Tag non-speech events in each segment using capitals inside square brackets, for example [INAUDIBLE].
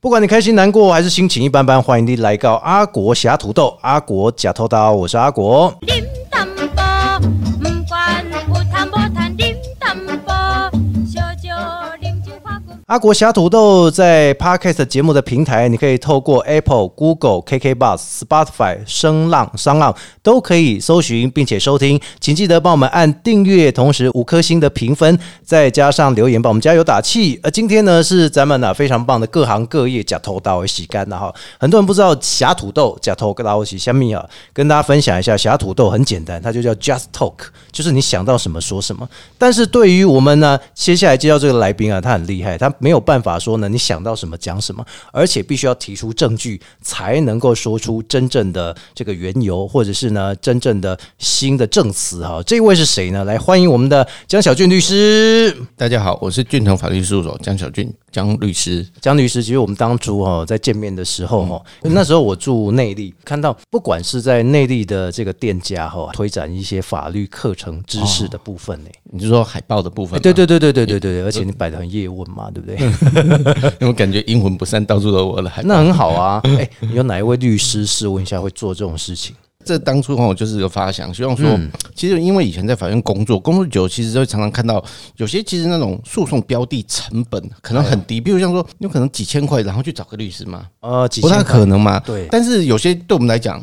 不管你开心难过还是心情一般般，欢迎你来到阿国侠土豆，阿国假偷刀，我是阿国。阿国侠土豆在 Podcast 节目的平台，你可以透过 Apple、Google、KK Bus、Spotify、声浪、商浪都可以搜寻并且收听。请记得帮我们按订阅，同时五颗星的评分，再加上留言，帮我们加油打气。而今天呢，是咱们啊非常棒的各行各业假头刀洗干的哈。很多人不知道侠土豆假头刀洗虾米啊，跟大家分享一下，侠土豆很简单，它就叫 Just Talk，就是你想到什么说什么。但是对于我们呢，接下来介绍这个来宾啊，他很厉害，他没有办法说呢，你想到什么讲什么，而且必须要提出证据，才能够说出真正的这个缘由，或者是呢真正的新的证词哈。这位是谁呢？来欢迎我们的江小俊律师。大家好，我是俊腾法律事务所江小俊江律师。江律师，其实我们当初哈在见面的时候哈，那时候我住内地，看到不管是在内地的这个店家哈，推展一些法律课程知识的部分呢、你是说海报的部分对对对对对对对，而且你摆的很业务嘛，对不对？[LAUGHS] 因为我感觉阴魂不散，到处都我的海报。那很好啊。[LAUGHS] 哎、有哪一位律师试问一下会做这种事情？这当初哈，我就是个发想，希望说，嗯其实因为以前在法院工作，工作久，其实就会常常看到有些其实那种诉讼标的成本可能很低，比如像说有可能几千块，然后去找个律师嘛，呃，几不太可能嘛。对嗯但是有些对我们来讲，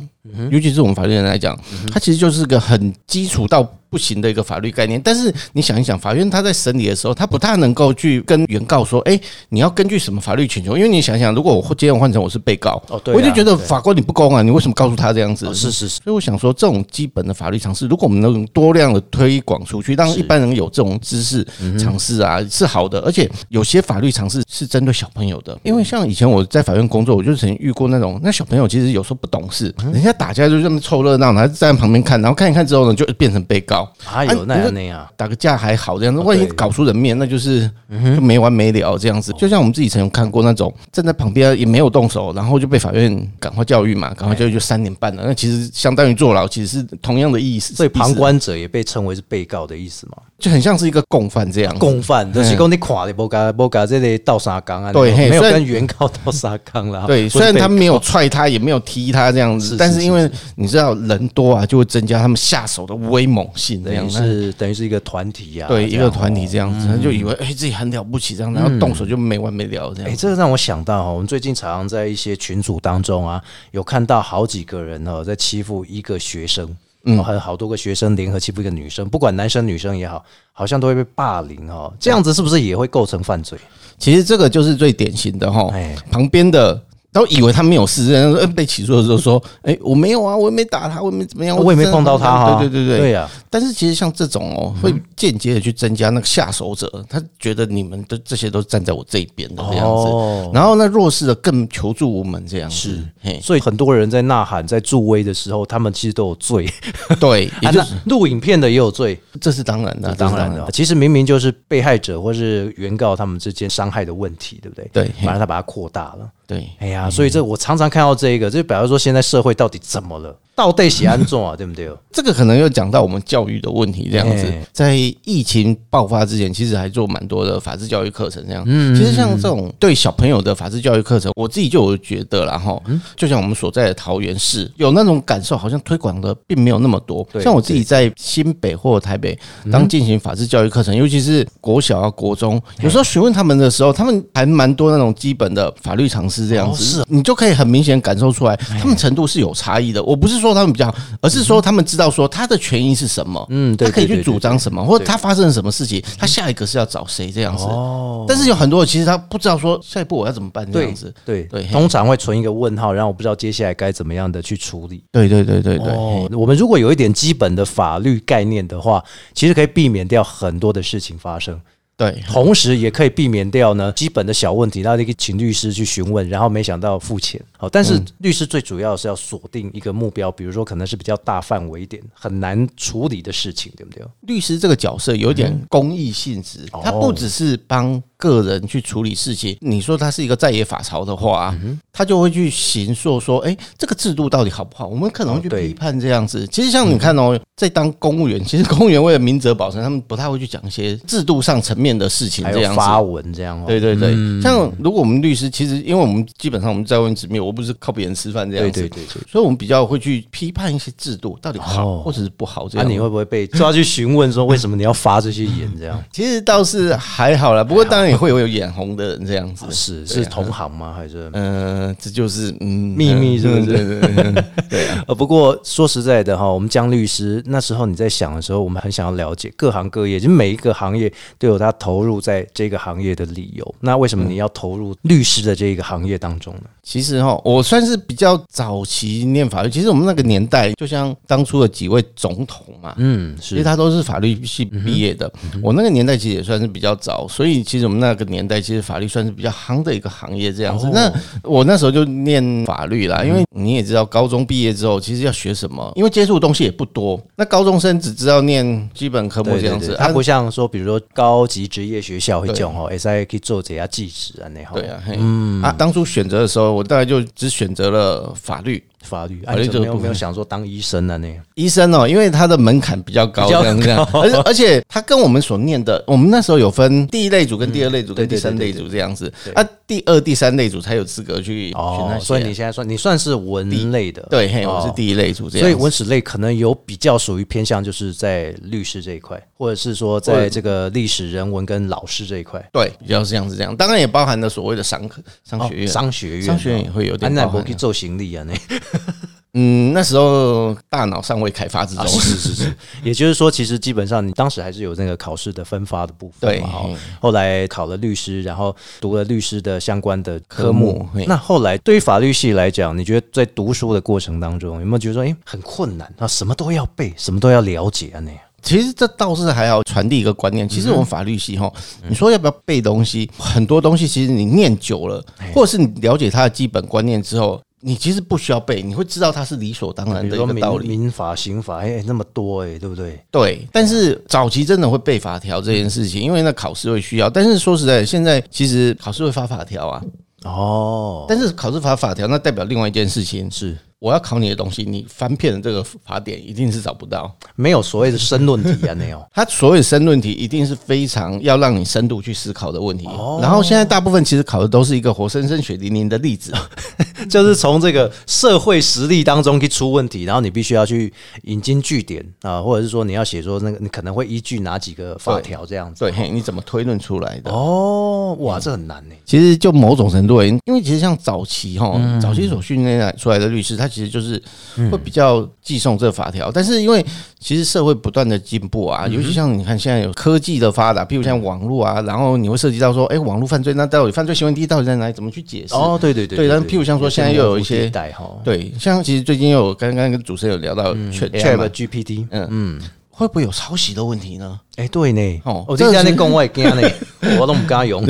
尤其是我们法律人来讲，它其实就是个很基础到不行的一个法律概念。但是你想一想，法院他在审理的时候，他不太能够去跟原告说，哎，你要根据什么法律请求？因为你想想，如果我今天换成我是被告，哦对啊我就觉得法官你不公啊，你为什么告诉他这样子？哦是是是，所以我想说，这种基本的法律常识，如果我们能多量的推广出去，让一般人有这种知识嗯常识啊，是好的。而且有些法律常识是针对小朋友的，因为像以前我在法院工作，我就曾经遇过那种那小朋友其实有时候不懂事，嗯人家打架就这么凑热闹，然后站在旁边看，然后看一看之后呢，就变成被告。还有那样那样，打个架还好，这样子，哦万一搞出人命，那就是就没完没了这样子。就像我们自己曾经看过那种站在旁边也没有动手，然后就被法院赶快教育嘛，赶快教育就三年半了，那其实相当于坐牢，其实是同样的意思。所以旁观者也被称为是被告的意思嘛。就很像是一个共犯这样。共犯就是讲你垮的不甲不甲这里倒沙缸啊，对没有跟原告倒沙缸啦。对，[LAUGHS] 虽然他被没有踹他，也没有踢他这样子，但是因为你知道人多啊，就会增加他们下手的威猛性这样子。是等于是一个团体呀，对，一个团体这样子，他就以为哎自己很了不起这样，然后动手就没完没了这哎、样。这个让我想到哈，我们最近常常在一些群组当中啊，有看到好几个人哦在欺负一个学生，嗯，还有好多个学生联合欺负一个女生，不管男生女生也好，好像都会被霸凌哦。这样子是不是也会构成犯罪？其实这个就是最典型的哈哎，旁边的。都以为他没有事，然后被起诉的时候说：“哎、我没有啊，我也没打他，我也没怎么样，我也没碰到他哈。对对对对对呀、但是其实像这种哦，会间接的去增加那个下手者，他觉得你们的这些都站在我这一边的这样子，哦然后那弱势的更求助无门这样子。是，所以很多人在呐喊、在助威的时候，他们其实都有罪。[LAUGHS] 对，[LAUGHS] 也就是录影片的也有罪，这是当然的，当然的。其实明明就是被害者或是原告他们之间伤害的问题，对不对？对反而他把它扩大了。对。哎呀，所以这我常常看到这一个，就表示说现在社会到底怎么了？到底喜安怎啊，[LAUGHS] 对不对？这个可能又讲到我们教育的问题，这样子哎，在疫情爆发之前，其实还做蛮多的法治教育课程，这样。嗯其实像这种对小朋友的法治教育课程，我自己就有觉得啦，哈，嗯就像我们所在的桃园市，有那种感受，好像推广的并没有那么多。像我自己在新北或台北嗯当进行法治教育课程，尤其是国小啊、国中，有时候询问他们的时候，他们还蛮多那种基本的法律常识这样子是子，你就可以很明显感受出来，他们程度是有差异的。我不是说他们比较好，而是说他们知道说他的权益是什么，嗯，对，他可以去主张什么，或者他发生了什么事情，他下一个是要找谁这样子。哦，但是有很多人其实他不知道说下一步我要怎么办这样子。对对通常会存一个问号，然后我不知道接下来该怎么样的去处理。对对对对对，哦，我们如果有一点基本的法律概念的话，其实可以避免掉很多的事情发生。对同时也可以避免掉呢基本的小问题，那你可以请律师去询问，然后没想到付钱。好，但是律师最主要是要锁定一个目标，比如说可能是比较大范围一点、很难处理的事情，对不对？律师这个角色有点公益性质，他不只是帮个人去处理事情。你说他是一个在野法曹的话，他就会去行说说，哎、这个制度到底好不好？我们可能会去批判这样子。其实像你看哦，在当公务员，[LAUGHS] 其实公务员为了明哲保身，他们不太会去讲一些制度上层面的事情这样子。发文这样哦。对对对，像如果我们律师，其实因为我们基本上我们在外面执面，我不是靠别人吃饭这样子，对对对对。所以我们比较会去批判一些制度到底好哦或者是不好这那、样。你会不会被抓去询问说为什么你要发这些言这样？[LAUGHS] 其实倒是还好啦，不过当然也会有眼红的人这样子。[LAUGHS] 是是同行吗？还是？嗯、这就是嗯秘密是不是对对对对 [LAUGHS] 对啊，呃，不过说实在的哈，我们江律师那时候你在想的时候，我们很想要了解各行各业，就每一个行业都有他投入在这个行业的理由。那为什么你要投入律师的这一个行业当中呢？其实哈，我算是比较早期念法律。其实我们那个年代，就像当初的几位总统嘛，嗯，是其实他都是法律系毕业的。我那个年代其实也算是比较早，所以其实我们那个年代其实法律算是比较夯的一个行业这样子。哦那我那时候就念法律啦，因为你也知道，高中毕业之后其实要学什么，因为接触的东西也不多。那高中生只知道念基本科目这样子，他不像说，比如说高级职业学校会讲哦，S I 可以做这下技职啊，那哈。对啊，嗯啊，当初选择的时候，我大概就只选择了法律。法律，啊、法律没有没有想说当医生啊？那个医生哦，因为他的门槛比较高，比较这 [LAUGHS] 而且而且他跟我们所念的，我们那时候有分第一类组跟第二类组跟第三类组这样子，啊，第二、第三类组才有资格去选那。所以你现在算你算是文类的，对，我是第一类组这样，所以文史类可能有比较属于偏向，就是在律师这一块，或者是说在这个历史人文跟老师这一块。对比较是这样子这样，当然也包含了所谓的商科商学院。哦商学院，商学院也会有点安奈包含博去做行李啊，那 [LAUGHS] 嗯，那时候大脑尚未开发之中啊，，是是是，[LAUGHS] 也就是说，其实基本上你当时还是有那个考试的分发的部分对后来考了律师，然后读了律师的相关的科科目。那后来对于法律系来讲，你觉得在读书的过程当中，有没有觉得说，哎、很困难啊？什么都要背，什么都要了解啊？那样其实这倒是还要传递一个观念。其实我们法律系哈，你说要不要背东西，很多东西其实你念久了，或者是你了解它的基本观念之后，你其实不需要背，你会知道它是理所当然的一个道理。民民法、刑法，哎、那么多哎、对不对？对，但是早期真的会背法条这件事情，因为那考试会需要。但是说实在，现在其实考试会发法条啊，哦，但是考试发法条，那代表另外一件事情是我要考你的东西，你翻遍了这个法典，一定是找不到。没有所谓的申论题啊，没有。[LAUGHS] 它所谓的申论题，一定是非常要让你深度去思考的问题。哦然后现在大部分其实考的都是一个活生生、血淋淋的例子。[LAUGHS] 就是从这个社会实例当中去出问题，然后你必须要去引经据典啊，或者是说你要写说那个你可能会依据哪几个法条这样子。对，嘿，你怎么推论出来的？哦，哇，这很难呢。其实就某种程度而言，因为其实像早期哈，嗯早期所训练来出来的律师，他其实就是会比较寄送这法条。但是因为其实社会不断的进步嗯啊，尤其像你看现在有科技的发达，譬如像网络啊，然后你会涉及到说，哎，网络犯罪那到底犯罪行为地到底在哪里？怎么去解释？哦，对对对对但譬如像说现在又有一些对，像其实最近又有刚刚跟主持人有聊到嗯 Chat Chat AI GPT，嗯嗯，会不会有抄袭的问题呢？哎，对呢，哦我今天在讲我也惊呢，[LAUGHS] 我都不敢用。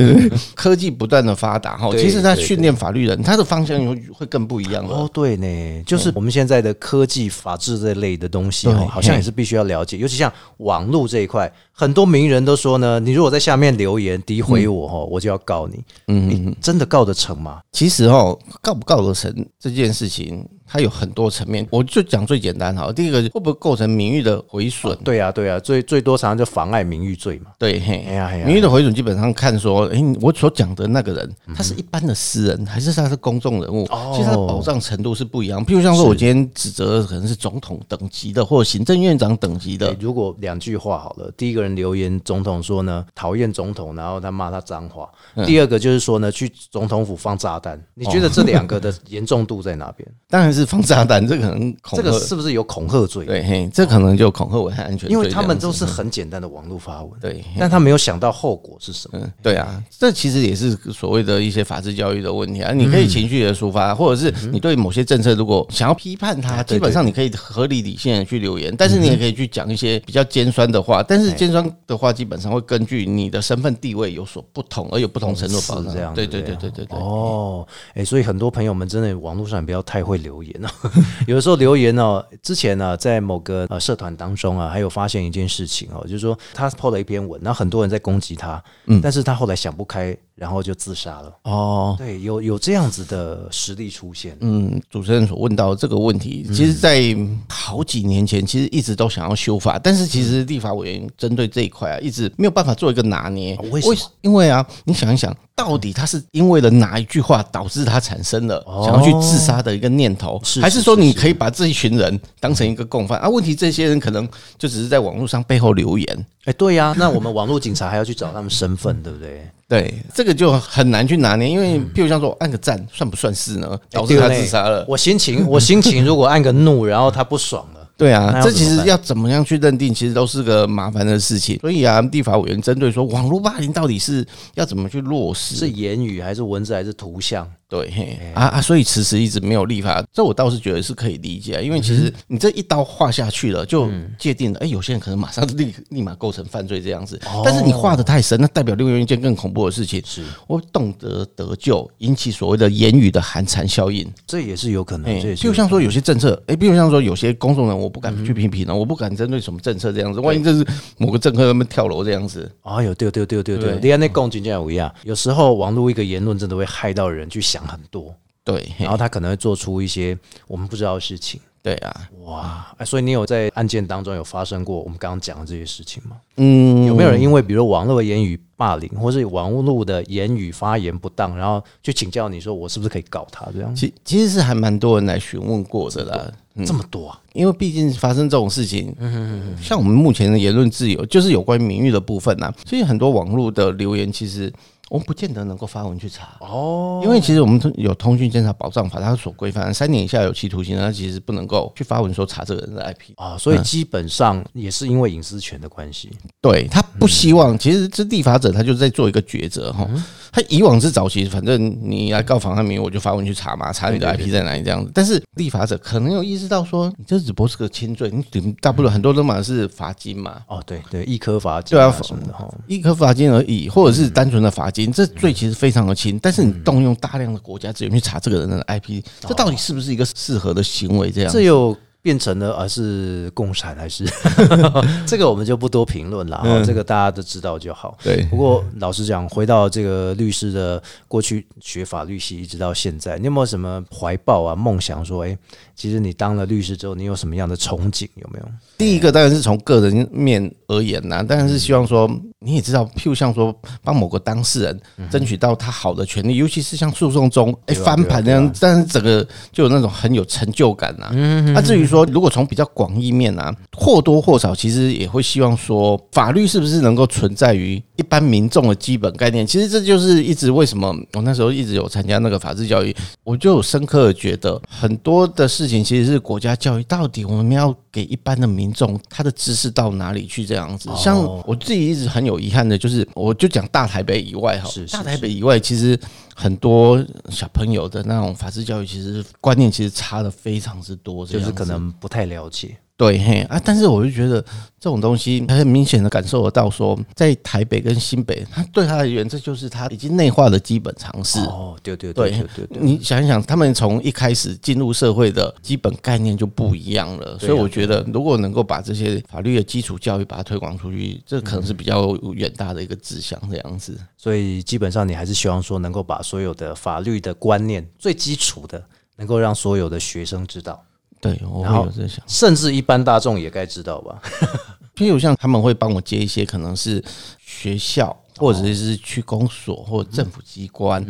科技不断的发达哈，其实他对训练法律人，他的方向会会更不一样了。哦，对呢，就是我们现在的科技、法治这类的东西好像也是必须要了解，尤其像网络这一块，很多名人都说呢，你如果在下面留言诋毁我哦，我就要告你。嗯，你真的告得成吗？其实哈，告不告得成这件事情，它有很多层面。我就讲最简单哈，第一个会不会构成名誉的毁损？对啊，对啊，最最多常常就妨碍名誉罪嘛。对，嘿名誉的毁损基本上看说，诶，我所讲的那个人，嗯他是一般的私人，还是他是公众人物？哦其实他的保障程度是不一样。譬如像说，我今天指责的可能是总统等级的，或者行政院长等级的对，，如果两句话好了，第一个人留言总统说呢讨厌总统，然后他骂他脏话；嗯第二个就是说呢去总统府放炸弹。你觉得这两个的严重度在哪边？[LAUGHS] 当然是放炸弹，[LAUGHS] 这可能恐这个是不是有恐吓罪？对，嘿，这可能就恐吓危害安全因为他们都是很简单的网络发文，对，但他没有想到后果是什么。嗯，对啊，这其实也是所谓的一些法治教育的问题啊。你可以情绪的抒发，或者是你对某些政策如果想要批判它，基本上你可以合理理性的去留言，但是你也可以去讲一些比较尖酸的话。但是尖酸的话，基本上会根据你的身份地位有所不同，而有不同程度的保障。这样子，对对对对对对。哦，哎、所以很多朋友们真的网络上不要太会留言哦。[LAUGHS] 有的时候留言哦，之前呢、在某个呃社团当中啊，还有发现一件事情哦，就是说他 PO 了一篇文，然后很多人在攻击他，嗯但是他后来想不开，然后就自杀了。哦，对，有有这样子的实例出现。嗯，主持人所问到这个问题，其实，在好几年前，其实一直都想要修法，但是其实立法委员针对这一块啊，一直没有办法做一个拿捏。哦为什么因为啊，你想一想，到底他是因为了哪一句话导致他产生了哦想要去自杀的一个念头，是还是说你可以把这一群人当成一个共犯啊？问题这些人可能就只是在网络上背后留言。哎，对呀、那我们网络警察还要去找他们身份，对不对？[LAUGHS] 对，这个就很难去拿捏，因为譬如像说按个赞，算不算是呢？导致他自杀了。我心情，我心情如果按个怒，然后他不爽了，对啊这其实要怎么样去认定，其实都是个麻烦的事情。所以啊，立法委员针对说网络霸凌到底是要怎么去落实？是言语还是文字还是图像？对嘿啊啊，所以迟迟一直没有立法，这我倒是觉得是可以理解，因为其实你这一刀划下去了，就界定了，哎，有些人可能马上立立马构成犯罪这样子，但是你划的太深，那代表另外一件更恐怖的事情，是，我懂得得救，引起所谓的言语的寒蝉效应。这也是有可能。哎，这也是譬如像说有些政策，哎，比如像说有些公众人，我不敢去批评了，我不敢针对什么政策这样子，万一这是某个政客他们跳楼这样子，哎呦，对对对对对，对你看那共军这样有一样，有时候网络一个言论真的会害到人去想很多，对，然后他可能会做出一些我们不知道的事情。对啊，哇，哎，所以你有在案件当中有发生过我们刚刚讲的这些事情吗？嗯，有没有人因为比如网络言语霸凌，或是网络的言语发言不当，然后去请教你说我是不是可以告他这样？其其实是还蛮多人来询问过的啦，这么多啊？因为毕竟发生这种事情，像我们目前的言论自由，就是有关于名誉的部分呐、所以很多网络的留言，其实我们不见得能够发文去查。哦，因为其实我们有通讯监察保障法，它所规范三年以下有期徒刑，它其实不能够去发文说查这个人的 IP。啊，所以基本上也是因为隐私权的关系。对他不希望，其实这立法者他就是在做一个抉择哈。他以往是早期，反正你来告妨害名誉，我就发文去查嘛，查你的 IP 在哪里这样子。但是立法者可能有意识到说，你这只不过是个轻罪，你顶大不了很多都嘛是罚金嘛，哦，对对，一颗罚金对啊啊什么的哈。一颗罚金而已，或者是单纯的罚金，这罪其实非常的轻。但是你动用大量的国家资源去查这个人的 IP，这到底是不是一个适合的行为？这样变成了而是共产还是 [LAUGHS] 这个我们就不多评论了，哈，这个大家都知道就好。对不过老实讲，回到这个律师的过去学法律系一直到现在，你有没有什么怀抱啊、梦想？说，哎、其实你当了律师之后，你有什么样的憧憬？有没有？第一个当然是从个人面而言呐、当然是希望说你也知道，譬如像说帮某个当事人争取到他好的权利，尤其是像诉讼中哎、翻盘那样，但是整个就有那种很有成就感呐、那、至于说说如果从比较广义面啊，或多或少其实也会希望说法律是不是能够存在于一般民众的基本概念。其实这就是一直为什么我那时候一直有参加那个法治教育，我就有深刻的觉得很多的事情其实是国家教育到底我们要给一般的民众他的知识到哪里去这样子。像我自己一直很有遗憾的就是，我就讲大台北以外哈大台北以外其实很多小朋友的那种法治教育其实观念其实差的非常之多，就是可能不太了解。对嘿啊，但是我就觉得这种东西很明显的感受得到说在台北跟新北，他对他而言，这就是他已经内化的基本常识。哦，对对对对对对对，你想一想，他们从一开始进入社会的基本概念就不一样了，所以我觉得，如果能够把这些法律的基础教育把它推广出去，这可能是比较远大的一个志向，这样子。所以基本上你还是希望说能够把所有的法律的观念最基础的，能够让所有的学生知道，对，我有在想。甚至一般大众也该知道吧？[LAUGHS] 譬如像他们会帮我接一些可能是学校，或者是去公所或者政府机关。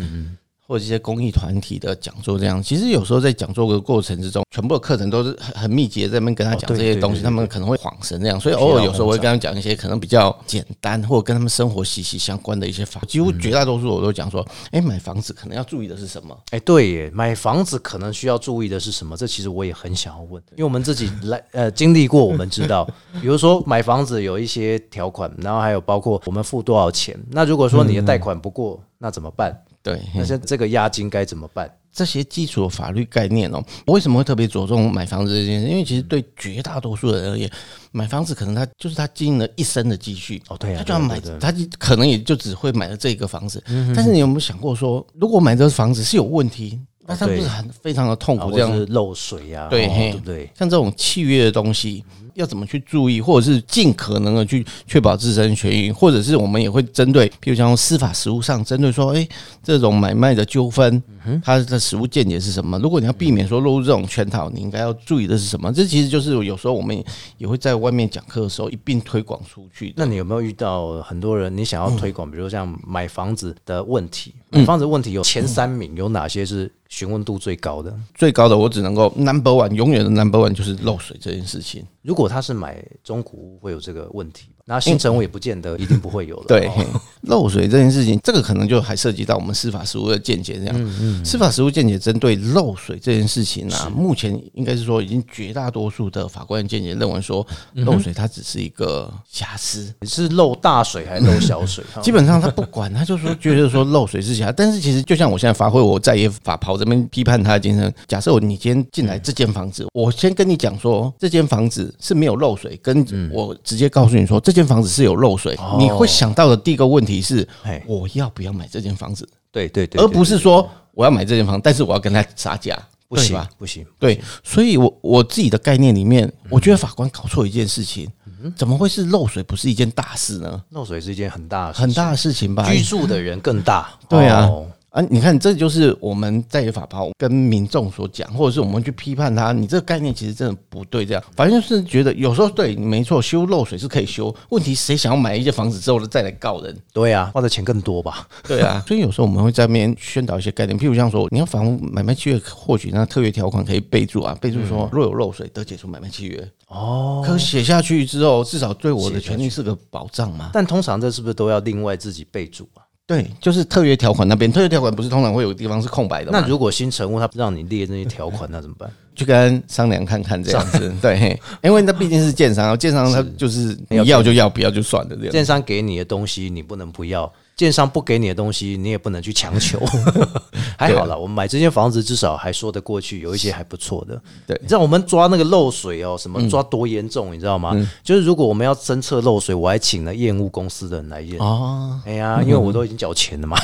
或者一些公益团体的讲座这样，其实有时候在讲座的过程之中，全部的课程都是很很密集的在那边跟他讲这些东西，他们可能会恍神这样，所以偶尔有时候我会跟他们讲一些可能比较简单或者跟他们生活息息相关的一些法，几乎绝大多数我都讲说，哎，买房子可能要注意的是什么？哎，对耶，买房子可能需要注意的是什么？这其实我也很想要问，因为我们自己来呃经历过，我们知道，比如说买房子有一些条款，然后还有包括我们付多少钱。那如果说你的贷款不过，那怎么办？对，那像这个押金该怎么办？这些基础的法律概念哦，我为什么会特别着重买房子这件事？因为其实对绝大多数人而言，买房子可能他就是他经营了一生的积蓄哦对啊他就要买他就可能也就只会买了这个房子。但是你有没有想过说，如果买这个房子是有问题，那他不是很非常的痛苦这样漏水呀、哦对嘿对不对？像这种契约的东西，要怎么去注意，或者是尽可能的去确保自身权益，或者是我们也会针对，譬如像司法实务上，针对说，诶，这种买卖的纠纷，它的实务见解是什么？如果你要避免说落入这种圈套，你应该要注意的是什么？这其实就是有时候我们也会在外面讲课的时候一并推广出去。那你有没有遇到很多人，你想要推广，比如说像买房子的问题，嗯买房子问题有前三名，有哪些是询问度最高的？最高的我只能够 number one，永远的 number one 就是漏水这件事情。如果他是买中古屋，会有这个问题，那新城我也不见得一定不会有了。[LAUGHS] 对哦，漏水这件事情，这个可能就还涉及到我们司法实务的见解。这样，司法实务见解针对漏水这件事情啊，目前应该是说，已经绝大多数的法官的见解认为说，漏水它只是一个瑕疵，你是漏大水还是漏小水？[LAUGHS] 基本上他不管，他就说觉得说漏水是瑕，但是其实就像我现在发挥我在业法袍这边批判他的精神，假设我你今天进来这间房子，我先跟你讲说这间房子是没有漏水，跟我直接告诉你说这间房子是有漏水，你会想到的第一个问题是我要不要买这间房子，对对对，而不是说我要买这间房，但是我要跟他杀价，不行对吧？不行。对，所以我我自己的概念里面，我觉得法官搞错一件事情，怎么会是漏水不是一件大事呢？漏水是一件很大很大的事情吧？居住的人更大。对啊哦啊，你看，这就是我们在野法炮跟民众所讲，或者是我们去批判他，你这个概念其实真的不对。这样，反正就是觉得有时候对没错，修漏水是可以修，问题谁想要买一间房子之后再来告人？对啊，花的钱更多吧？对啊，[LAUGHS] 所以有时候我们会在那边宣导一些概念，譬如像说，你要房屋买卖契约，或许那特约条款可以备注啊，备注说若有漏水得解除买卖契约。哦，可写下去之后，至少对我的权利是个保障嘛。但通常这是不是都要另外自己备注啊？对，就是特约条款那边，特约条款不是通常会有个地方是空白的吗？那如果新成屋他不让你列那些条款，那怎么办？[LAUGHS] 去跟商量看看这样子，对，嘿因为那毕竟是建商，建商他就是你要就要，不要就算了这样。建商给你的东西你不能不要，建商不给你的东西你也不能去强求。[LAUGHS] [LAUGHS] 还好了，我们买这间房子至少还说得过去，有一些还不错的。对你知道我们抓那个漏水哦，什么抓多严重，你知道吗？就是如果我们要侦测漏水，我还请了验屋公司的人来验。哦，哎呀，因为我都已经缴钱了嘛。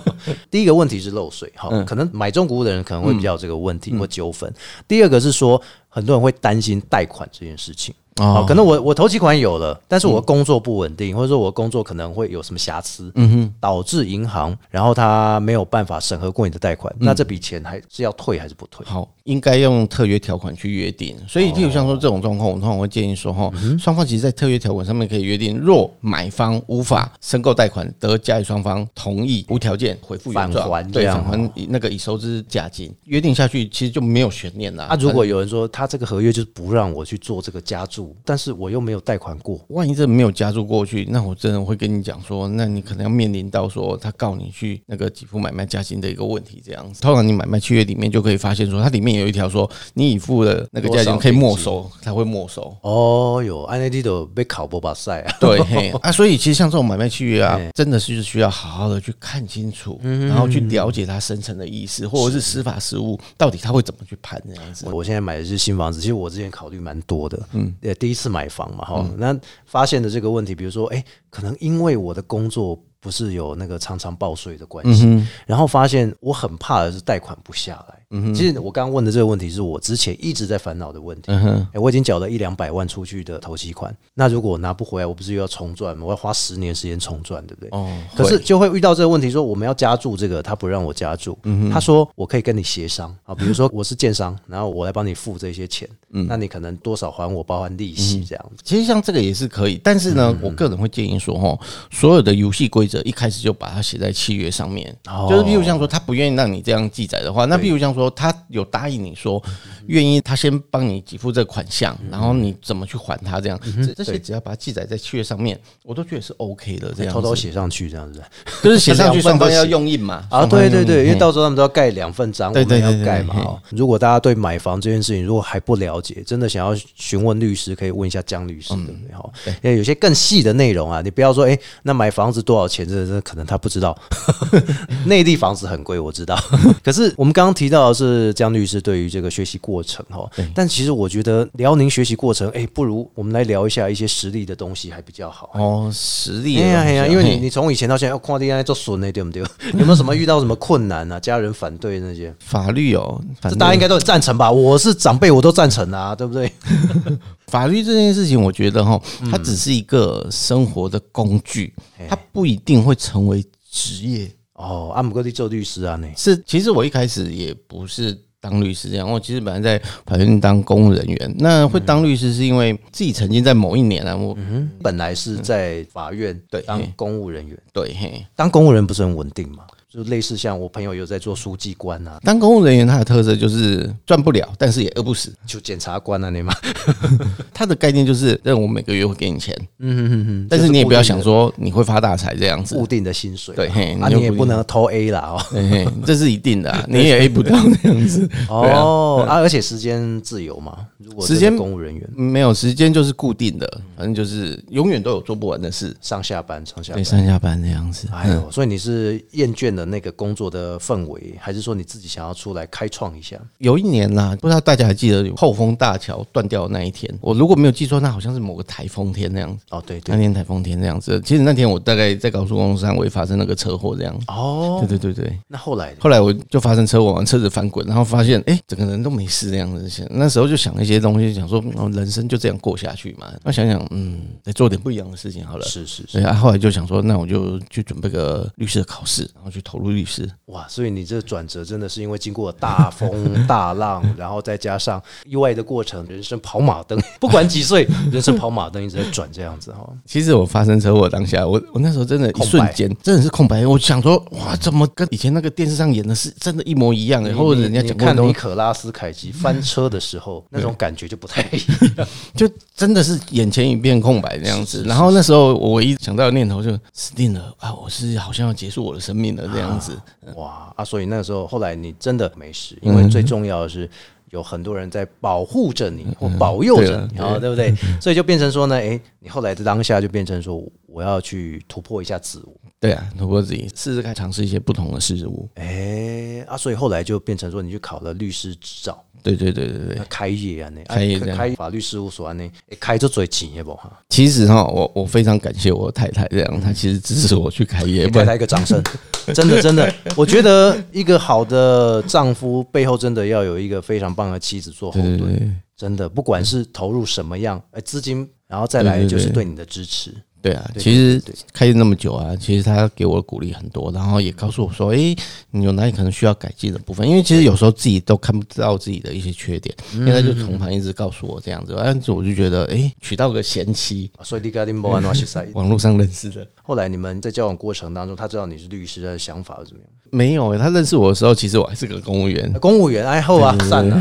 [LAUGHS] 第一个问题是漏水，哈，可能买中古屋的人可能会比较有这个问题或纠纷。第二个是说，很多人会担心贷款这件事情。哦，可能我我头期款有了，但是我工作不稳定，或者说我工作可能会有什么瑕疵，嗯哼，导致银行然后他没有办法审核过你的贷款，那这笔钱还是要退还是不退？好，应该用特约条款去约定。所以，譬如像说这种状况，我通常会建议说，哈，双方其实在特约条款上面可以约定，若买方无法申购贷款，得甲乙双方同意无条件回复原状。返还对，返还那个已收之价金，约定下去其实就没有悬念了。啊，如果有人说他这个合约就是不让我去做这个加注，但是我又没有贷款过，万一这没有加注过去，那我真的会跟你讲说，那你可能要面临到说他告你去那个给付买卖加金的一个问题，这样子。通常你买卖契约里面就可以发现说，它里面有一条说，你已付的那个价金可以没收，它会没收。哦哟，安内地都被考波巴赛啊，对，嘿啊，[LAUGHS] 所以其实像这种买卖契约啊，真的是需要好好的去看清楚，然后去了解它深层的意思，或者是司法实务到底他会怎么去判这样子。我现在买的是新房子，其实我之前考虑蛮多的，嗯，呃，第一次买房嘛，哈、那发现的这个问题，比如说，哎、可能因为我的工作不是有那个常常报税的关系，然后发现我很怕的是贷款不下来。其实我刚刚问的这个问题是我之前一直在烦恼的问题。嗯哎我已经缴了一两百万出去的头期款，那如果我拿不回来，我不是又要重赚吗？我要花十年时间重赚，对不对？哦，可是就会遇到这个问题，说我们要加注这个，他不让我加注。嗯他说我可以跟你协商。啊，比如说我是建商，[LAUGHS] 然后我来帮你付这些钱，嗯那你可能多少还我，包含利息这样子。其实像这个也是可以，但是呢，我个人会建议说，哈，所有的游戏规则一开始就把它写在契约上面，哦。就是譬如像说他不愿意让你这样记载的话，那譬如像说他有答应你说愿意他先帮你给付这个款项，然后你怎么去还他这样，这这些只要把它记载在契约上面，我都觉得是 OK 的，这样偷偷写上去这样子 [LAUGHS] 就是写上去，双方要用印嘛。[LAUGHS] 啊，对对对，因为到时候他们都要盖两份章，我们要盖嘛。哦如果大家对买房这件事情如果还不了解，真的想要询问律师，可以问一下江律师，对不对？哈，因为有些更细的内容啊，你不要说，哎，那买房子多少钱？这这可能他不知道。[LAUGHS] 内地房子很贵，我知道。可是我们刚刚提到到的是江律师对于这个学习过程哈，但其实我觉得辽宁学习过程，哎，不如我们来聊一下一些实力的东西还比较好。哦，实力哎呀因为你嘿你从以前到现在要跨地在做损呢，对不对？有没有什么遇到什么困难啊？家人反对那些，法律哦，大家应该都很赞成吧？我是长辈，我都赞成啊，对不对？[LAUGHS] 法律这件事情，我觉得哈，嗯它只是一个生活的工具，它不一定会成为职业。哦，阿姆哥去做律师啊，呢，是，其实我一开始也不是当律师这样，我其实本来在法院当公务人员。那会当律师是因为自己曾经在某一年啊，我本来是在法院对当公务人员，对嘿，当公务人不是很稳定嘛？就类似像我朋友有在做书记官啊，当公务人员他的特色就是赚不了，但是也饿不死。就检察官啊，你嘛，[LAUGHS] 他的概念就是，让我每个月会给你钱，嗯哼哼哼，但是你也不要想说你会发大财这样子固。定的薪水，对嘿啊，你也不不能偷 A 啦哦。[LAUGHS] 这是一定的、啊，你也 A 不到那样子。[LAUGHS] 哦啊，而且时间自由嘛，如果时间公务人员没有时间就是固定的，反正就是永远都有做不完的事，上下班上下对，班，上下班那样子。哎呦，所以你是厌倦了那个工作的氛围，还是说你自己想要出来开创一下？有一年啦，不知道大家还记得有后丰大桥断掉的那一天，我如果没有记错，那好像是某个台风天那样子。哦，对对，那天台风天那样子，其实那天我大概在高速公路上，我也发生那个车祸这样。哦，对对对对，那后来后来我就发生车祸，完车子翻滚，然后发现哎、诶整个人都没事那样子。那时候就想了一些东西，想说、哦、人生就这样过下去嘛。那想想，嗯，得做点不一样的事情好了。是是是，对啊，后来就想说，那我就去准备个律师的考试，然后去投入律师。哇，所以你这转折真的是因为经过大风大浪，[LAUGHS] 然后再加上意外的过程，人生跑马灯，[LAUGHS] 不管几岁，人生跑马灯一直在转这样子哈。其实我发生车祸当下，我我那时候真的，一瞬间真的是空白。我想说，哇，怎么跟以前那个电视上演的是真的一模一样？然后人家讲过的东西，尼可拉斯凯奇翻车的时候，那种感觉就不太一样。[LAUGHS] 就真的是眼前一片空白这样子。然后那时候我唯一想到的念头就死定了啊！我是好像要结束我的生命了这样子。哇啊！所以那个时候后来你真的没事，因为最重要的是。有很多人在保护着你或保佑着你，对啊对。不对？[LAUGHS] 所以就变成说呢，哎，你后来的当下就变成说，我要去突破一下自我，对啊，突破自己，试试看尝试一些不同的事物。哎啊，所以后来就变成说，你去考了律师执照，对对对对对。开业啊，那开业开法律事务所啊，那诶开着嘴钱也不哈，其实哈，我我非常感谢我太太，这样她其实支持我去开业，给太不然太一个掌声，[LAUGHS] 真的真的，我觉得一个好的丈夫背后真的要有一个非常棒的妻子做后盾，真的，不管是投入什么样呃资金，然后再来就是对你的支持，对啊，其实开业那么久啊，其实他给我的鼓励很多，然后也告诉我说，诶，你有哪里可能需要改进的部分？因为其实有时候自己都看不到自己的一些缺点，因为他就从旁一直告诉我这样子，但是我就觉得，诶，娶到个贤妻，所以。[LAUGHS] 网络上认识的。后来你们在交往过程当中，他知道你是律师，他的想法是怎么样？没有、欸，他认识我的时候，其实我还是个公务员。公务员哎后啊，算了。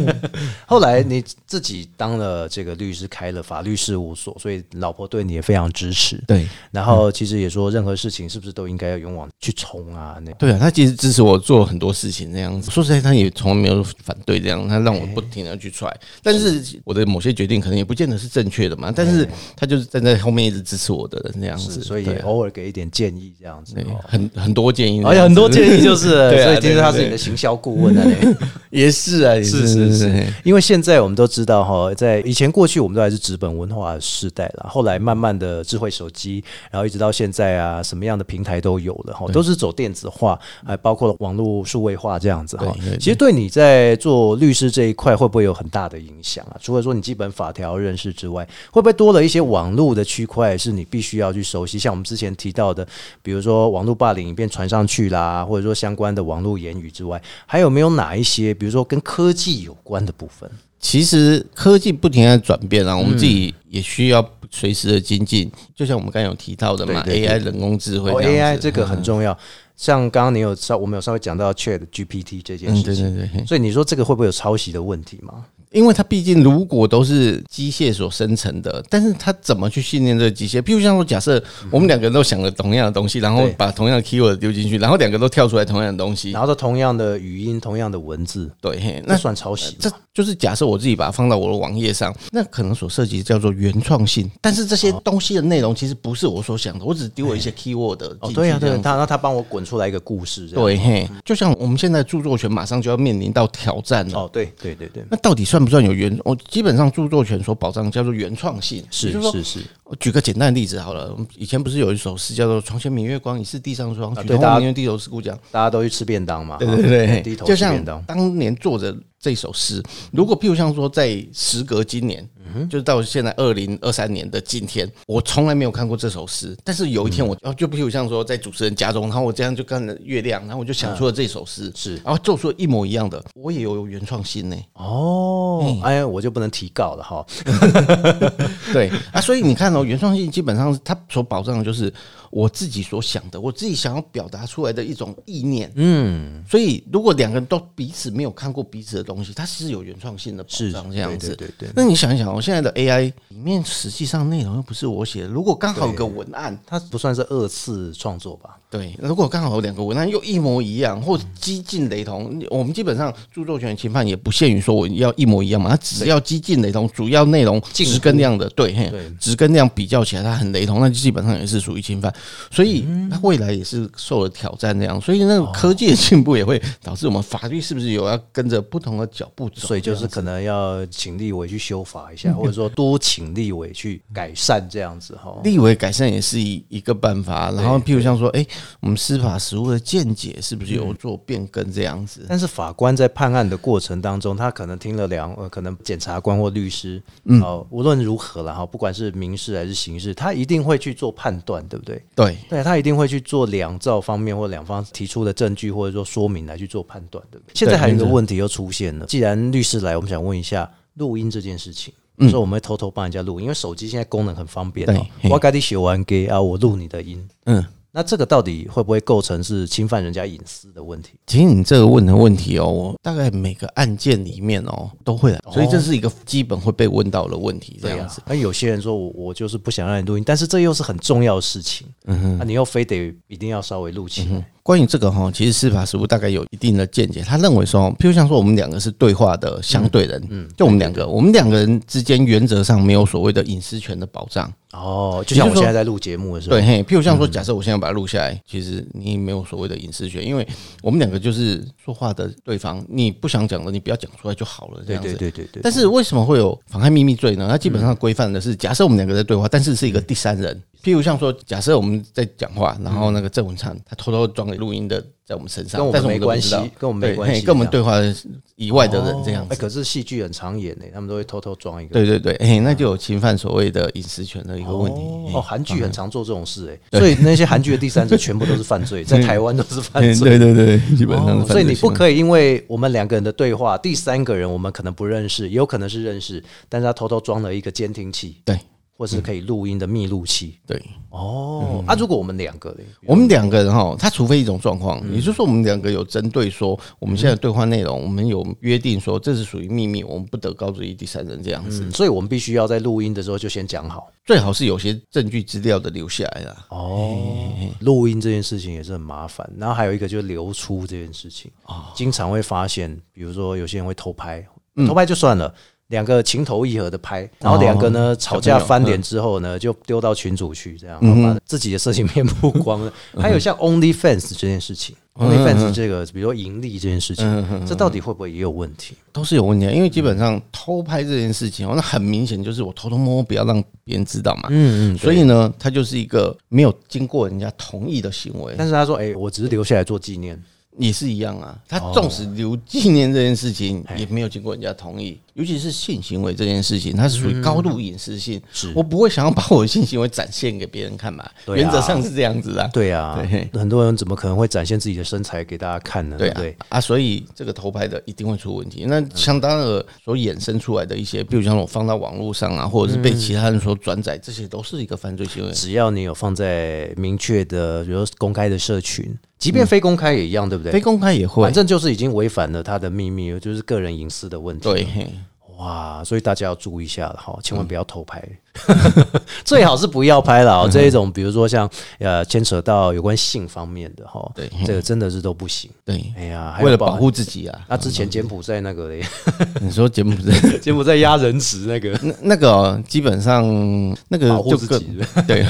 [LAUGHS] 后来你自己当了这个律师，开了法律事务所，所以老婆对你也非常支持。对然后其实也说，任何事情是不是都应该要勇往去冲啊？那对啊，他其实支持我做很多事情那样子。说实在，他也从来没有反对这样，他让我不停的去 try。但是我的某些决定可能也不见得是正确的嘛，但是他就是站在后面一直支持我的人那样子，所以偶尔给一点建议这样子。很很多建议而且很多建议就是 [LAUGHS] 所以今天他是你的行销顾问啊。那 [LAUGHS] 也是啊，也是是是是，因为现在我们都知道哈，在以前过去我们都还是纸本文化的时代了，后来慢慢的智慧手机，然后一直到现在啊，什么样的平台都有了哈，都是走电子化，还包括了网络数位化这样子哈其实对你在做律师这一块会不会有很大的影响啊？除了说你基本法条认识之外，会不会多了一些网络的区块是你必须要去熟悉？像我们之前提到的，比如说网络霸凌影片传上去啦，或者说相关的网络言语之外，还有没有哪一些，比如说跟科技有关的部分？其实科技不停地在转变啊，我们嗯自己也需要随时的精进。就像我们刚才有提到的嘛，AI 人工智慧哦，AI 这个很重要。像刚刚你有稍，我们有稍微讲到 Chat GPT 这件嗯，事情，对对对，所以你说这个会不会有抄袭的问题吗？因为它毕竟如果都是机械所生成的，但是它怎么去训练这个机械？譬如像说，假设我们两个人都想了同样的东西，然后把同样的 keyword 丢进去，然后两个都跳出来同样的东西。然，后都同样的语音、同样的文字，对，嘿那那算抄袭。这就是假设我自己把它放到我的网页上，那可能所涉及叫做原创性，但是这些东西的内容其实不是我所想的，我只丢了一些 keyword 哦，进去对呀、对他让他帮我滚出来一个故事，对嘿，就像我们现在著作权马上就要面临到挑战了。哦，对对对对，那到底算不算有原？我基本上著作权所保障叫做原创性，是就是说是是，我举个简单的例子好了，以前不是有一首诗叫做“床前明月光，疑是地上霜，举头望明月，低头思故乡大家都去吃便当嘛，”。对哈对对低头就像吃便当。当年作者这首诗，如果譬如像说在时隔今年，就是到现在二零二三年的今天，我从来没有看过这首诗，但是有一天我，哦，就譬如像说在主持人家中，然后我这样就看着月亮，然后我就想出了这首诗，是。然后做出了一模一样的，我也有原创性呢。哦，哎，我就不能提告了哈。[LAUGHS] 对啊，所以你看哦，原创性基本上它所保障的就是我自己所想的，我自己想要表达出来的一种意念。嗯，所以如果两个人都彼此没有看过彼此的东西，它是有原创性的保是障这样子。对对那你想一想我，现在的 AI 里面实际上内容又不是我写的，如果刚好有个文案，它不算是二次创作吧？对，如果刚好有两个文案又一模一样，或激进雷同，我们基本上著作权侵犯也不限于说我要一模一样嘛，它只要激进雷同，主要内容近乎值跟量的，对，嘿对值跟量比较起来它很雷同，那基本上也是属于侵犯，所以它未来也是受了挑战这样，所以那个科技的进步也会导致我们法律是不是有要跟着不同的脚步走？所以就是可能要请立委去修法一下，或者说多请立委去改善这样子哈。[LAUGHS] 立委改善也是一一个办法，然后譬如像说，哎、我们司法实务的见解是不是有做变更这样子？但是法官在判案的过程当中，他可能听了两呃，可能检察官或律师，嗯，哦，无论如何了哈，不管是民事还是刑事，他一定会去做判断，对不对？对，对他一定会去做两造方面或两方提出的证据或者说说明来去做判断，对不对？现在还有一个问题又出现了，既然律师来，我们想问一下录音这件事情。有时候我们会偷偷帮人家录音，因为手机现在功能很方便我跟你写完给啊，我录你的音。嗯。那这个到底会不会构成是侵犯人家隐私的问题？其实你这个问的问题哦，我大概每个案件里面哦都会来，所以这是一个基本会被问到的问题，这样子。那有些人说我我就是不想让你录音，但是这又是很重要的事情，嗯哼，啊，你又非得一定要稍微录起来，关于这个哈，其实司法实务大概有一定的见解。他认为说，譬如像说我们两个是对话的相对人，嗯，就我们两个，我们两个人之间原则上没有所谓的隐私权的保障。哦，就像我现在在录节目的时候，对，嘿，譬如像说，假设我现在把它录下来，其实你没有所谓的隐私权，因为我们两个就是说话的对方，你不想讲的，你不要讲出来就好了，这对样子。对对对对，但是为什么会有妨害秘密罪呢？它基本上规范的是，假设我们两个在对话，但是是一个第三人。譬如像说，假设我们在讲话，然后那个郑文灿他偷偷装给录音的在我们身上，跟我但是们没关系都不知道，跟我们没关系跟我们对话以外的人这样哎、子。可是戏剧很常演呢，他们都会偷偷装一个。对对对，哎，那就有侵犯所谓的隐私权的一个问题。哦，韩剧很常做这种事哎，[LAUGHS] 所以那些韩剧的第三者全部都是犯罪，在台湾都是犯嘿 [LAUGHS] 罪。对对对，基本上是犯罪。哦所以你不可以因为我们两个人的对话，第三个人我们可能不认识，也有可能是认识，但是他偷偷装了一个监听器，对或是可以录音的密录器。对。哦，啊，如果我们两个嘞，我们两个人哈，他除非一种状况，也就是说我们两个有针对说我们现在的对话内容，我们有约定说这是属于秘密，我们不得告知于第三人这样子。嗯，所以我们必须要在录音的时候就先讲好。最好是有些证据资料的留下来啦。哦，录音这件事情也是很麻烦，然后还有一个就是流出这件事情啊，经常会发现，比如说有些人会偷拍，偷拍就算了。两个情投意合的拍，然后两个呢吵架翻脸之后呢，就丢到群组去，这样把自己的色情片曝光了。还有像 OnlyFans 这件事情，OnlyFans 这个，比如说盈利这件事情，这到底会不会也有问题？都是有问题的，因为基本上偷拍这件事情哦，那很明显就是我偷偷摸摸，不要让别人知道嘛。嗯嗯，所以呢，它就是一个没有经过人家同意的行为，但是他说，哎，我只是留下来做纪念。也是一样啊。他纵使留纪念这件事情，也没有经过人家同意，尤其是性行为这件事情，它是属于高度隐私性。是我不会想要把我的性行为展现给别人看嘛，啊原则上是这样子啊。对啊对，很多人怎么可能会展现自己的身材给大家看呢？对啊所以这个偷拍的一定会出问题。那相当的所衍生出来的一些，比如像我放到网络上啊，或者是被其他人所转载，这些都是一个犯罪行为。只要你有放在明确的，比如说公开的社群，即便非公开也一样，对不对？非公开也会反，正就是已经违反了他的秘密，就是个人隐私的问题。对，哇，所以大家要注意一下了哈，千万不要偷拍，[LAUGHS] 最好是不要拍了哦。这一种，比如说像呃牵扯到有关性方面的哈，对这个真的是都不行。对，哎呀，为了保护自己啊。那之前柬埔寨那个嘞，[LAUGHS] 你说柬埔寨 [LAUGHS] 柬埔寨压人质那个，那那个哦基本上那个保护自己。对，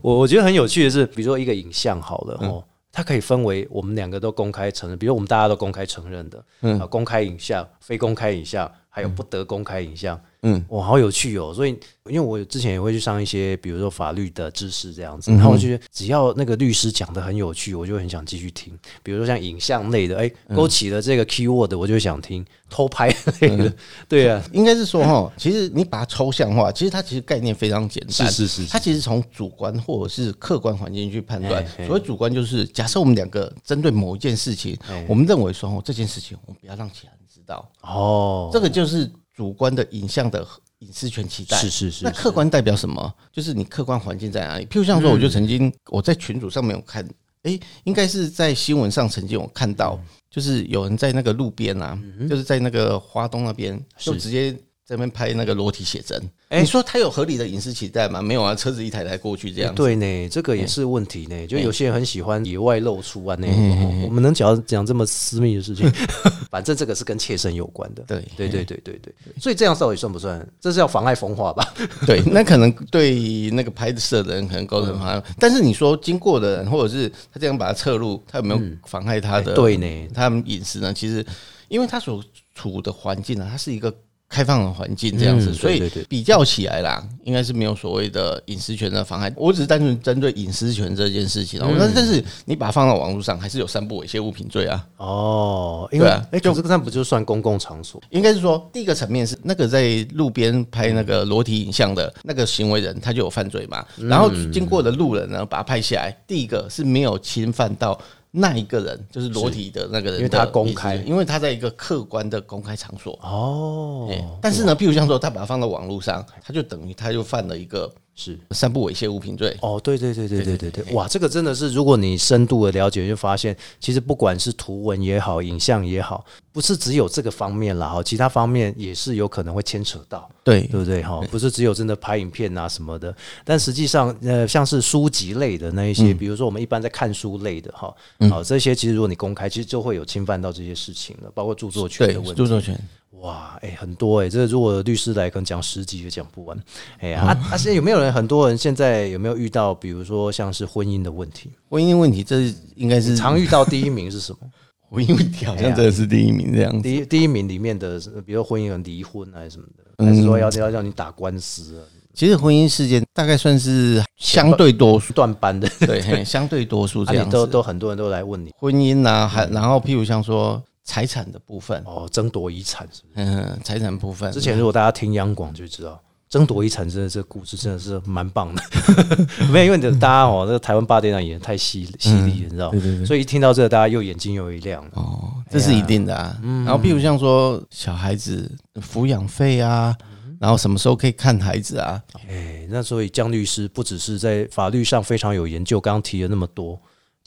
我我觉得很有趣的是，比如说一个影像好了哦，它可以分为我们两个都公开承认，比如我们大家都公开承认的，嗯，公开影像、非公开影像，还有不得公开影像，嗯，哇，好有趣哦！所以，因为我之前也会去上一些，比如说法律的知识这样子，然后我就觉得只要那个律师讲的很有趣，我就很想继续听。比如说像影像类的，哎，勾起了这个 keyword，我就想听偷拍类的，[LAUGHS] 对啊，应该是说哈，[LAUGHS] 其实你把它抽象化，其实它其实概念非常简单，是是是它其实从主观或者是客观环境去判断。嘿嘿。所谓主观就是，假设我们两个针对某一件事情，我们认为说哦这件事情我们不要让其他人知道，哦，这个就是主观的影像的隐私权期待。是是是那客观代表什么？就是你客观环境在哪里？譬如像说，我就曾经我在群组上面有看，诶，应该是在新闻上曾经有看到，就是有人在那个路边啊，就是在那个花东那边，就直接在那边拍那个裸体写真。诶你说他有合理的隐私期待吗？没有啊，车子一台台过去这样子。对呢，这个也是问题呢。就有些人很喜欢野外露出啊，那种我们能讲讲这么私密的事情，[LAUGHS] 反正这个是跟切身有关的。对对对对对对，所以这样到底算不算？这是要妨碍风化吧？[LAUGHS] 对，那可能对那个拍摄的人可能构成妨碍，但是你说经过的人，或者是他这样把它侧录，他有没有妨碍他的、哎对呢他们隐私呢？其实，因为他所处的环境呢、它是一个开放的环境这样子，嗯所以比较起来啦，应该是没有所谓的隐私权的妨害。我只是单纯针对隐私权这件事情哦，嗯但但是你把它放到网络上，还是有散布猥亵物品罪啊。哦，因为哎，可是这不就算公共场所？应该是说，第一个层面是那个在路边拍那个裸体影像的那个行为人，他就有犯罪嘛。然后经过的路人呢，把他拍下来，第一个是没有侵犯到那一个人，就是裸体的那个人因为他公开。因为他在一个客观的公开场所。哦。哎，但是呢，譬如像说他把它放到网络上，他就等于他就犯了一个是。三不猥亵物品罪。哦，对对对对对对对，哇，这个真的是，如果你深度的了解，就发现其实不管是图文也好，影像也好，不是只有这个方面啦，哈，其他方面也是有可能会牵扯到。对对不对？哈，不是只有真的拍影片啊什么的，但实际上，呃，像是书籍类的那一些，比如说我们一般在看书类的哈，好、这些其实如果你公开，其实就会有侵犯到这些事情了，包括著作权的问，题著。作权。哇，哎、很多哎、这个如果律师来，可能讲十集也讲不完。哎呀，啊啊，现在有没有人？很多人现在有没有遇到，比如说像是婚姻的问题？婚姻问题，这应该是常遇到第一名是什么？[LAUGHS] 婚姻问题，好像真的是第一名这样子。第一第一名里面的，比如说婚姻人离婚还是什么的，还是说要要让你打官司啊？其实婚姻事件大概算是相对多数，断班的，对，相对多数这啊，样都都很多人都来问你婚姻啊，还然后譬如像说财产的部分，哦，争夺遗产是不嗯，财产部分？之前如果大家听央广就知道。争夺遗产真的这个故事真的是蛮棒的，[LAUGHS] 没有因为你大家哦，这个台湾八点档演的太犀犀利了，你知道，对对对所以一听到这个，大家又眼睛又一亮了。哦，这是一定的啊。然后譬如像说小孩子抚养费啊，然后什么时候可以看孩子啊？哎，那所以江律师不只是在法律上非常有研究，刚刚提了那么多，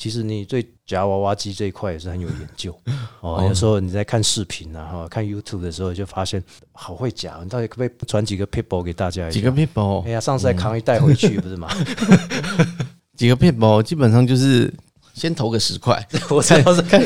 其实你对夹娃娃机这一块也是很有研究 [LAUGHS] 哦。有时候你在看视频啊，哈，看 YouTube 的时候，就发现好会夹，你到底可不可以传几个 people 给大家？几个 people，哎呀，上次还扛一袋回去，不是吗？[LAUGHS] [LAUGHS] 几个 people，基本上就是先投个十块，[LAUGHS] 我才要是看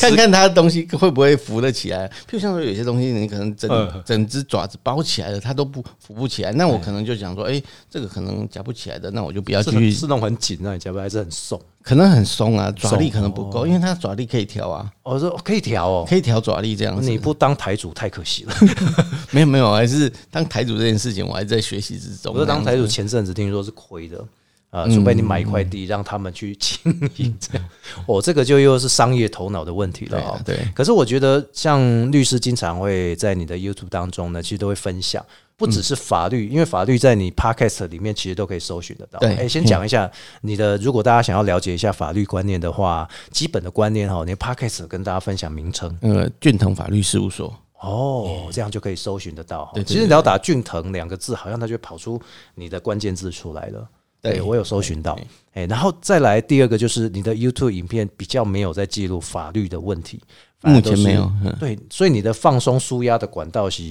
看看他的东西会不会浮得起来。譬如像说有些东西，你可能整嗯整只爪子包起来了，它都不浮不起来，那我可能就想说，哎，这个可能夹不起来的，那我就不要继续，是很是那种很紧，让你夹不还是很松。可能很松啊，爪力可能不够，因为它爪力可以调啊，我说可以调哦，可以调爪力这样子。你不当台主太可惜了。[LAUGHS] 没有没有，还是当台主这件事情，我还在学习之中。我说当台主前阵子听说是亏的。啊，除非你买一块地让他们去经营，这样。哦，这个就又是商业头脑的问题了哦对。可是我觉得，像律师经常会在你的 YouTube 当中呢，其实都会分享，不只是法律，因为法律在你 Podcast 里面其实都可以搜寻得到。对。哎，先讲一下你的，如果大家想要了解一下法律观念的话，基本的观念哈，你的 Podcast 跟大家分享名称。呃，俊腾法律事务所，哦，这样就可以搜寻得到对其实你要打“俊腾”两个字，好像它就跑出你的关键字出来了。对对我有搜寻到，哎，然后再来第二个就是你的 YouTube 影片比较没有在记录法律的问题，目前没有。嗯对，所以你的放松舒压的管道是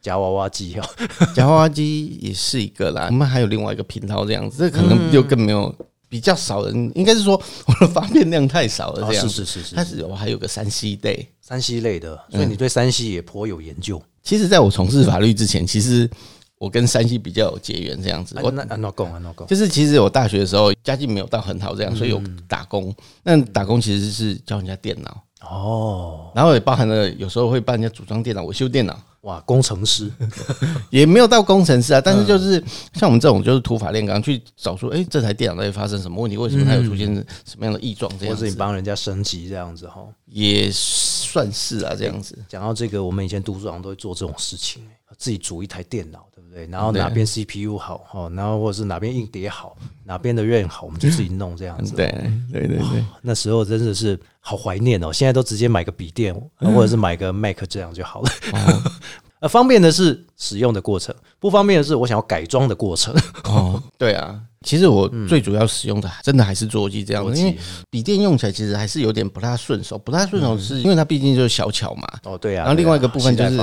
夹娃娃机哦。[LAUGHS] 夹娃娃机也是一个啦，我们还有另外一个频道这样子，这可能就更没有比较少人，应该是说我的发片量太少了哦这样子。是是是是但是我还有个三 C day。山西类的，所以你对山西也颇有研究。其实，在我从事法律之前，其实我跟山西比较有结缘这样子。我啊那啊，那讲啊，那讲，就是其实我大学的时候家境没有到很好这样，所以有打工。那打工其实是教人家电脑，哦，然后也包含了有时候会帮人家组装电脑、我修电脑。哇，工程师，[LAUGHS] 也没有到工程师啊，但是就是像我们这种就是土法炼钢去找出，哎、这台电脑到底发生什么问题？为什么它有出现什么样的异状？这样子或者你帮人家升级这样子哈。也算是啊，这样子。讲到这个，我们以前读书好像都会做这种事情，自己组一台电脑，对不对？然后哪边 CPU 好哈，然后或者是哪边硬碟好，哪边的 RAM 好，我们就自己弄这样子。对对对对，那时候真的是好怀念哦，现在都直接买个笔电或者是买个 Mac 这样就好了。呃，方便的是使用的过程，不方便的是我想要改装的过程。[LAUGHS] 哦，对啊。其实我最主要使用的真的还是座机这样子，因为笔电用起来其实还是有点不太顺手，不太顺手是因为它毕竟就是小巧嘛，哦，对啊。然后另外一个部分就是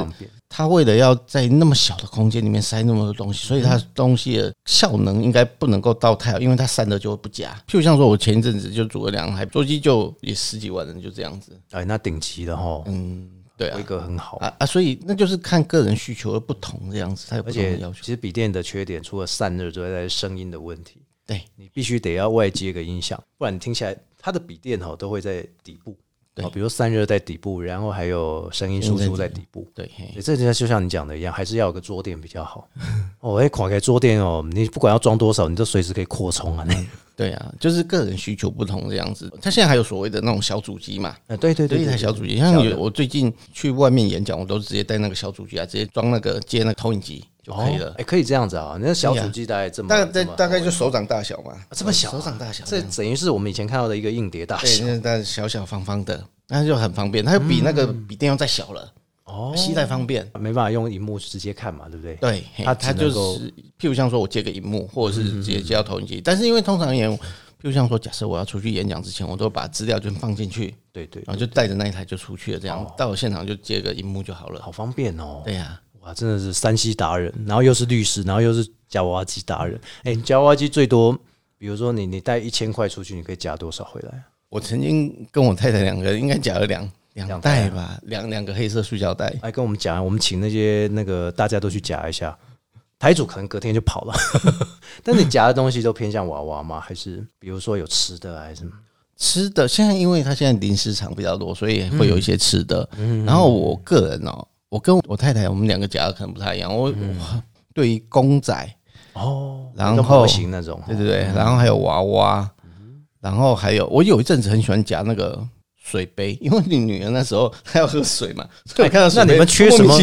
它为了要在那么小的空间里面塞那么多东西，所以它东西的效能应该不能够到太好，因为它散热就会不佳。譬如像说，我前一阵子就组了两台座机，就也十几万人，就这样子。哎，那顶级的哈，嗯，对啊规，格很好。啊啊，所以那就是看个人需求的不同，这样子它有不而且同的要求其。实笔电的缺点，除了散热之外，在声音的问题。对，你必须得要外接个音响，不然你听起来它的笔电哈都会在底部，对哦，比如散热在底部，然后还有声音输出在底部。对，这就就像你讲的一样，还是要有个桌垫比较好。[LAUGHS] 哦，哎，垮开桌垫哦，你不管要装多少，你都随时可以扩充啊。那对啊，就是个人需求不同这样子。它现在还有所谓的那种小主机嘛，呃，对对对，一台小主机，像我最近去外面演讲，我都直接带那个小主机啊，直接装那个接那个投影机就可以了哦。哎，可以这样子啊。那小主机大概这么，大概这么大概就手掌大小嘛，这么小啊手掌大小，这等于是我们以前看到的一个硬碟大对，小。对那小小方方的，那就很方便，它就比那个比电要再小了，哦，携带方便。没办法用荧幕直接看嘛，对不对？对，嘿它它就是，譬如像说我接个荧幕，或者是直接接到投影机，但是因为通常演，譬如像说，假设我要出去演讲之前，我都把资料就放进去，对对，然后就带着那一台就出去了，这样到了现场就接个荧幕就好了。好方便哦。对呀，哇，真的是山西达人，然后又是律师，然后又是夹娃娃机达人。哎、夹娃娃机最多，比如说你你带一千块出去，你可以夹多少回来？我曾经跟我太太两个人应该夹了两两两袋吧，两两个黑色塑胶袋。来跟我们讲，我们请那些那个大家都去夹一下。台主可能隔天就跑了，[LAUGHS] 但你夹的东西都偏向娃娃吗？还是比如说有吃的啊还是什么？吃的现在因为他现在零食厂比较多，所以会有一些吃的。嗯然后我个人哦，我跟我太太我们两个夹的可能不太一样。我我 [LAUGHS] 对于公仔，哦，然那种模后型那种，对对对，然后还有娃娃，然后还有我有一阵子很喜欢夹那个。水杯，因为你女儿那时候她要喝水嘛，所以看到那你们缺什么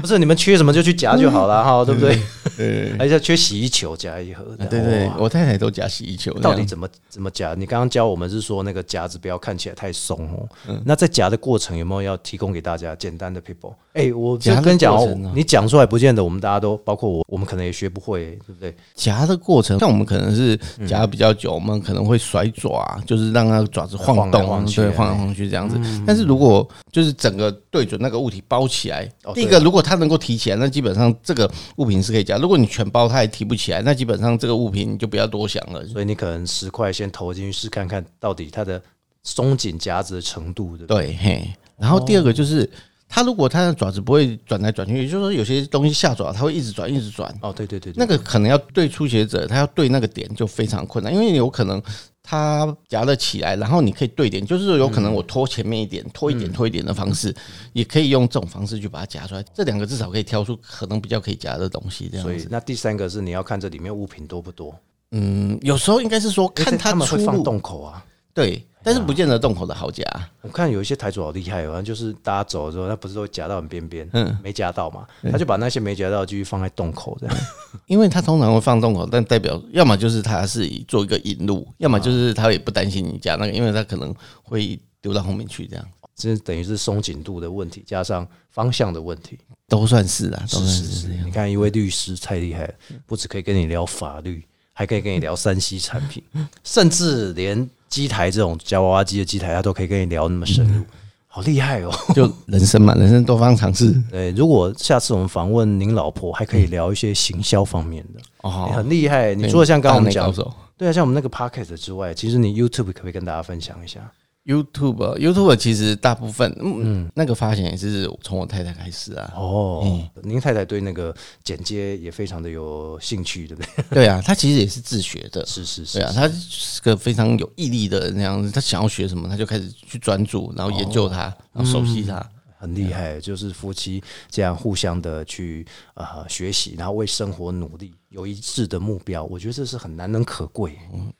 不是你们缺什么就去夹就好了哈，对不对？[LAUGHS] 对还是缺洗衣球夹一盒？对对，我太太都夹洗衣球，到底怎么怎么夹？你刚刚教我们是说那个夹子不要看起来太松哦。嗯那在夹的过程有没有要提供给大家简单的 people？哎、我就跟你讲你讲出来不见得我们大家都，包括我，我们可能也学不会，对不对？夹的过程，像我们可能是夹得比较久，我们可能会甩爪，就是让那个爪子晃动，对，哎晃来晃去这样子。但是如果就是整个对准那个物体包起来，哦第一个如果它能够提起来，那基本上这个物品是可以夹。如果你全包它也提不起来，那基本上这个物品你就不要多想了。所以你可能十块先投进去试看看，到底它的松紧夹子的程度，对不对？对，嘿。然后第二个就是。它如果它的爪子不会转来转去，也就是说有些东西下爪它会一直转一直转，哦，对对对对，那个可能要对初学者，他要对那个点就非常困难，因为有可能他夹得起来，然后你可以对点，就是有可能我拖前面一点，拖一点，拖一点的方式，也可以用这种方式去把它夹出来。这两个至少可以挑出可能比较可以夹的东西，这样子。所以那第三个是你要看这里面物品多不多，嗯，有时候应该是说看他它出们会放入，洞口啊。对，但是不见得洞口的好夹。我看有一些台主好厉害，好像就是大家走的时候，他不是都夹到很边边，嗯没夹到嘛，他就把那些没夹到的继续放在洞口这样。[LAUGHS] 因为他通常会放洞口，但代表要么就是他是以做一个引路，要么就是他也不担心你夹那个，因为他可能会丢到后面去，这样这等于是松紧度的问题，加上方向的问题。都算是啊，都算是是是。你看一位律师太厉害了，不止可以跟你聊法律，还可以跟你聊山西产品，甚至连机台这种夹娃娃机的机台，他都可以跟你聊那么深入。好厉害哦！就人生嘛，人生多方尝试。[LAUGHS] 对，如果下次我们访问您老婆，还可以聊一些行销方面的，哦你很厉害。你除了像刚刚我们讲对啊，像我们那个 podcast 之外，其实你 YouTube 可不可以跟大家分享一下？YouTube YouTube 其实大部分嗯那个发现也是从我太太开始啊。哦，您太太对那个剪接也非常的有兴趣，对不对？对啊，她其实也是自学的。是是是对啊，她是个非常有毅力的那样子。她想要学什么，她就开始去专注，然后研究它，然后熟悉它。很厉害，就是夫妻这样互相的去呃学习，然后为生活努力，有一致的目标，我觉得这是很难能可贵。嗯，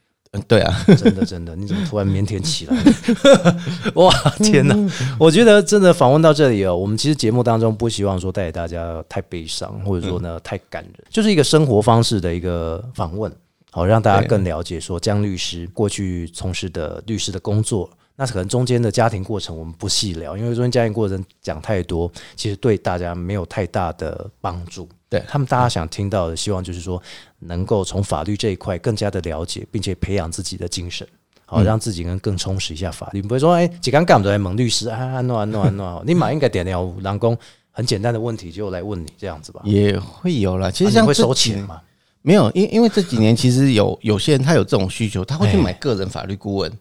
对啊，真的真的，你怎么突然腼腆起来？[LAUGHS] 哇，天哪！我觉得真的访问到这里哦，我们其实节目当中不希望说带给大家太悲伤，或者说呢太感人，就是一个生活方式的一个访问，好让大家更了解说江律师过去从事的律师的工作。那可能中间的家庭过程我们不细聊，因为中间家庭过程讲太多，其实对大家没有太大的帮助。对他们大家想听到的，希望就是说能够从法律这一块更加的了解，并且培养自己的精神，好让自己能更充实一下法律。不会说，哎，几刚干都来蒙律师啊，安诺安诺安诺，[LAUGHS] 你马应该点了蓝工很简单的问题就来问你这样子吧。也会有啦。其实像这几收钱嘛？没有，因因为这几年其实有有些人他有这种需求，他会去哎买个人法律顾问。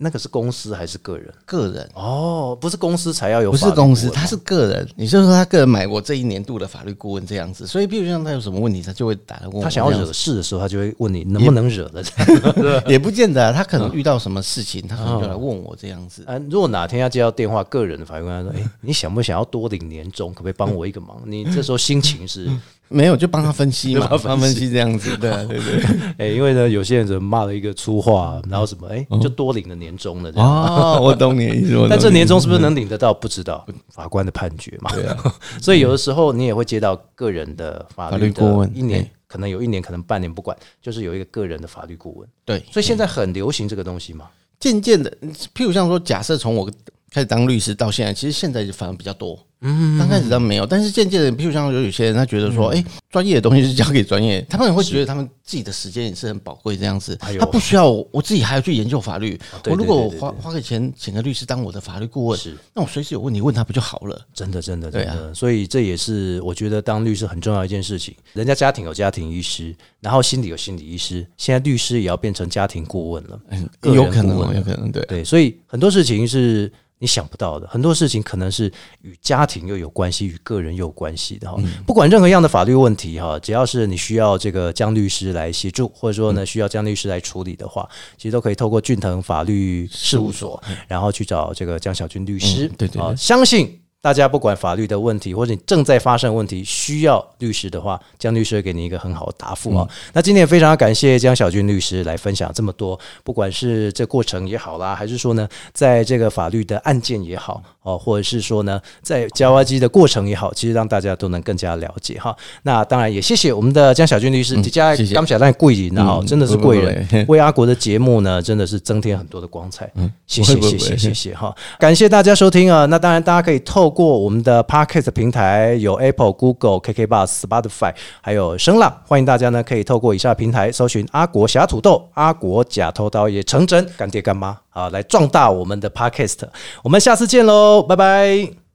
那个是公司还是个人？个人哦，不是公司才要有，不是公司，他是个人。也就是说，他个人买我这一年度的法律顾问这样子。所以，比如像他有什么问题，他就会打来问我。他想要惹事的时候，他就会问你能不能惹的。[LAUGHS] 也不见得啊，他可能遇到什么事情，他可能就来问我这样子。啊，如果哪天要接到电话，个人的法律官说：“哎、你想不想要多领年终？可不可以帮我一个忙？”你这时候心情是，没有，就帮他分析嘛，[LAUGHS] 帮他分析这样子。对啊，[LAUGHS] 对对。哎、因为呢，有些人只骂了一个粗话，然后什么，哎、就多领了年终了这样。哦，我 [LAUGHS] 懂你的意思。但这年终是不是能领得到？不知道，法官的判决嘛。对啊，所以有的时候你也会接到个人的法律顾问一年哎可能有一年，可能半年不管，就是有一个个人的法律顾问。对，所以现在很流行这个东西嘛。渐渐的，譬如像说，假设从我开始当律师到现在，其实现在反而比较多。嗯，刚开始倒没有，但是渐渐的，比如像有有些人，他觉得嗯说，哎、专业的东西是交给专业，他们也会觉得他们自己的时间也是很宝贵，这样子哎，他不需要我我自己还要去研究法律。对我如果对对对花花个钱请个律师当我的法律顾问是，那我随时有问题问他不就好了？真的，真的，真的，所以这也是我觉得当律师很重要的一件事情。人家家庭有家庭医师，然后心理有心理医师，现在律师也要变成家庭顾问了。嗯，有可能有可能，对。对，所以很多事情是你想不到的，很多事情可能是与家庭又有关系，与个人又有关系的哈。不管任何样的法律问题哈，只要是你需要这个江律师来协助，或者说呢需要江律师来处理的话，其实都可以透过俊腾法律事务所，然后去找这个江小军律师。嗯对对对啊相信。大家不管法律的问题，或者你正在发生问题，需要律师的话，江律师会给你一个很好的答复啊。那今天也非常感谢江小军律师来分享这么多，不管是这过程也好啦，还是说呢，在这个法律的案件也好哦，或者是说呢，在交挖机的过程也好，其实让大家都能更加了解哈。那当然也谢谢我们的江小军律师，底下谢谢刚小蛋贵人啊，嗯真的是贵人 [LAUGHS] 为阿国的节目呢，真的是增添很多的光彩。谢谢不会不会谢谢谢谢哈，感谢大家收听啊。那当然，大家可以透过我们的 Podcast 平台，有 Apple、Google、KK Bus、Spotify，还有声浪，欢迎大家呢可以透过以下平台搜寻阿国侠土豆、阿国假偷刀也成真干爹干妈啊，来壮大我们的 Podcast。我们下次见喽，拜拜。